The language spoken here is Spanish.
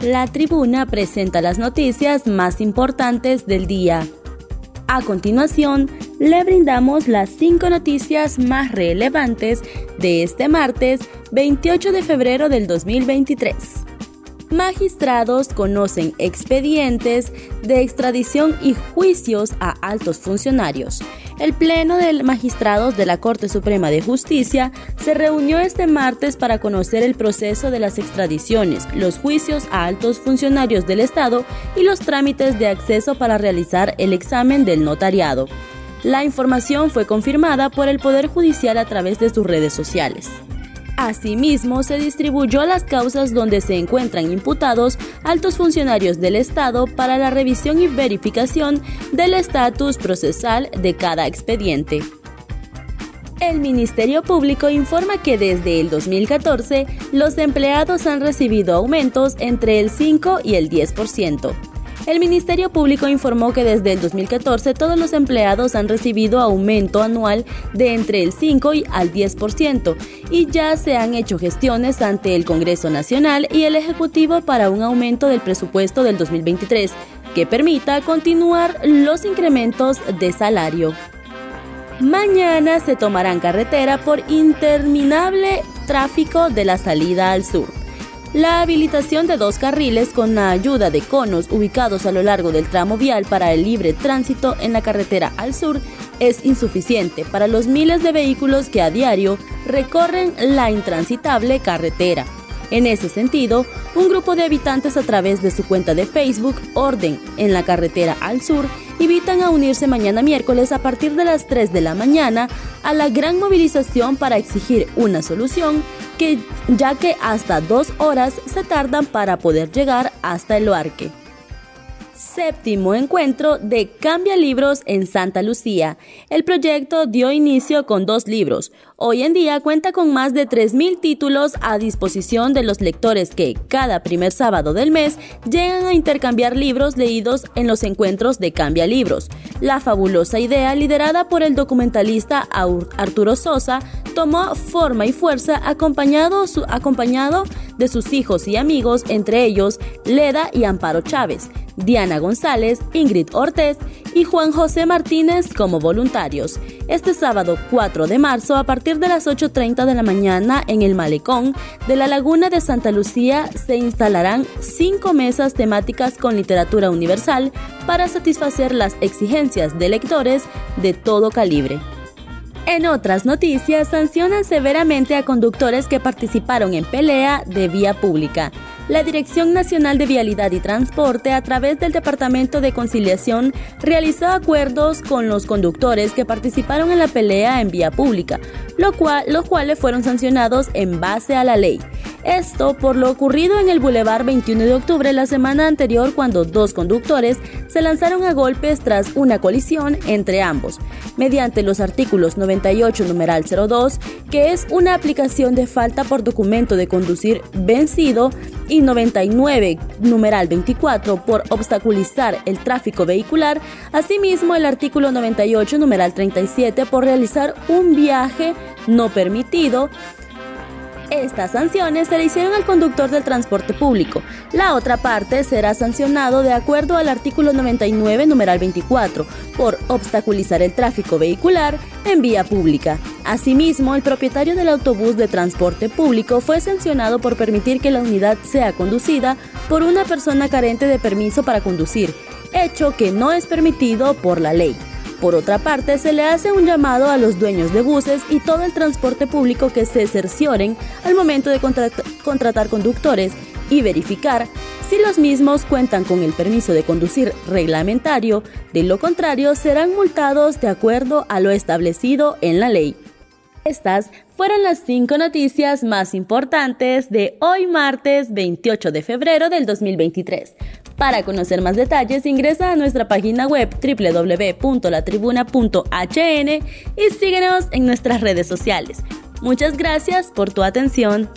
La tribuna presenta las noticias más importantes del día. A continuación, le brindamos las cinco noticias más relevantes de este martes 28 de febrero del 2023. Magistrados conocen expedientes de extradición y juicios a altos funcionarios. El Pleno de Magistrados de la Corte Suprema de Justicia se reunió este martes para conocer el proceso de las extradiciones, los juicios a altos funcionarios del Estado y los trámites de acceso para realizar el examen del notariado. La información fue confirmada por el Poder Judicial a través de sus redes sociales. Asimismo, se distribuyó las causas donde se encuentran imputados altos funcionarios del Estado para la revisión y verificación del estatus procesal de cada expediente. El Ministerio Público informa que desde el 2014 los empleados han recibido aumentos entre el 5 y el 10%. El Ministerio Público informó que desde el 2014 todos los empleados han recibido aumento anual de entre el 5 y al 10% y ya se han hecho gestiones ante el Congreso Nacional y el Ejecutivo para un aumento del presupuesto del 2023 que permita continuar los incrementos de salario. Mañana se tomarán carretera por interminable tráfico de la salida al sur. La habilitación de dos carriles con la ayuda de conos ubicados a lo largo del tramo vial para el libre tránsito en la carretera al sur es insuficiente para los miles de vehículos que a diario recorren la intransitable carretera. En ese sentido, un grupo de habitantes a través de su cuenta de Facebook, Orden en la carretera al sur, invitan a unirse mañana miércoles a partir de las 3 de la mañana a la gran movilización para exigir una solución que ya que hasta dos horas se tardan para poder llegar hasta el Loarque. Séptimo encuentro de Cambia Libros en Santa Lucía. El proyecto dio inicio con dos libros. Hoy en día cuenta con más de 3.000 títulos a disposición de los lectores que, cada primer sábado del mes, llegan a intercambiar libros leídos en los encuentros de Cambia Libros. La fabulosa idea, liderada por el documentalista Arturo Sosa, tomó forma y fuerza acompañado, acompañado de sus hijos y amigos, entre ellos Leda y Amparo Chávez. Diana González, Ingrid Ortez y Juan José Martínez como voluntarios. Este sábado 4 de marzo, a partir de las 8.30 de la mañana, en el malecón de la Laguna de Santa Lucía, se instalarán cinco mesas temáticas con literatura universal para satisfacer las exigencias de lectores de todo calibre. En otras noticias, sancionan severamente a conductores que participaron en pelea de vía pública la Dirección Nacional de Vialidad y Transporte, a través del Departamento de Conciliación, realizó acuerdos con los conductores que participaron en la pelea en vía pública, lo cual, los cuales fueron sancionados en base a la ley. Esto por lo ocurrido en el Boulevard 21 de octubre la semana anterior cuando dos conductores se lanzaron a golpes tras una colisión entre ambos, mediante los artículos 98 numeral 02, que es una aplicación de falta por documento de conducir vencido, y 99 numeral 24 por obstaculizar el tráfico vehicular, asimismo el artículo 98 numeral 37 por realizar un viaje no permitido estas sanciones se le hicieron al conductor del transporte público. La otra parte será sancionado de acuerdo al artículo 99, numeral 24, por obstaculizar el tráfico vehicular en vía pública. Asimismo, el propietario del autobús de transporte público fue sancionado por permitir que la unidad sea conducida por una persona carente de permiso para conducir, hecho que no es permitido por la ley. Por otra parte, se le hace un llamado a los dueños de buses y todo el transporte público que se cercioren al momento de contratar conductores y verificar si los mismos cuentan con el permiso de conducir reglamentario, de lo contrario serán multados de acuerdo a lo establecido en la ley. Estas fueron las cinco noticias más importantes de hoy martes 28 de febrero del 2023. Para conocer más detalles ingresa a nuestra página web www.latribuna.hn y síguenos en nuestras redes sociales. Muchas gracias por tu atención.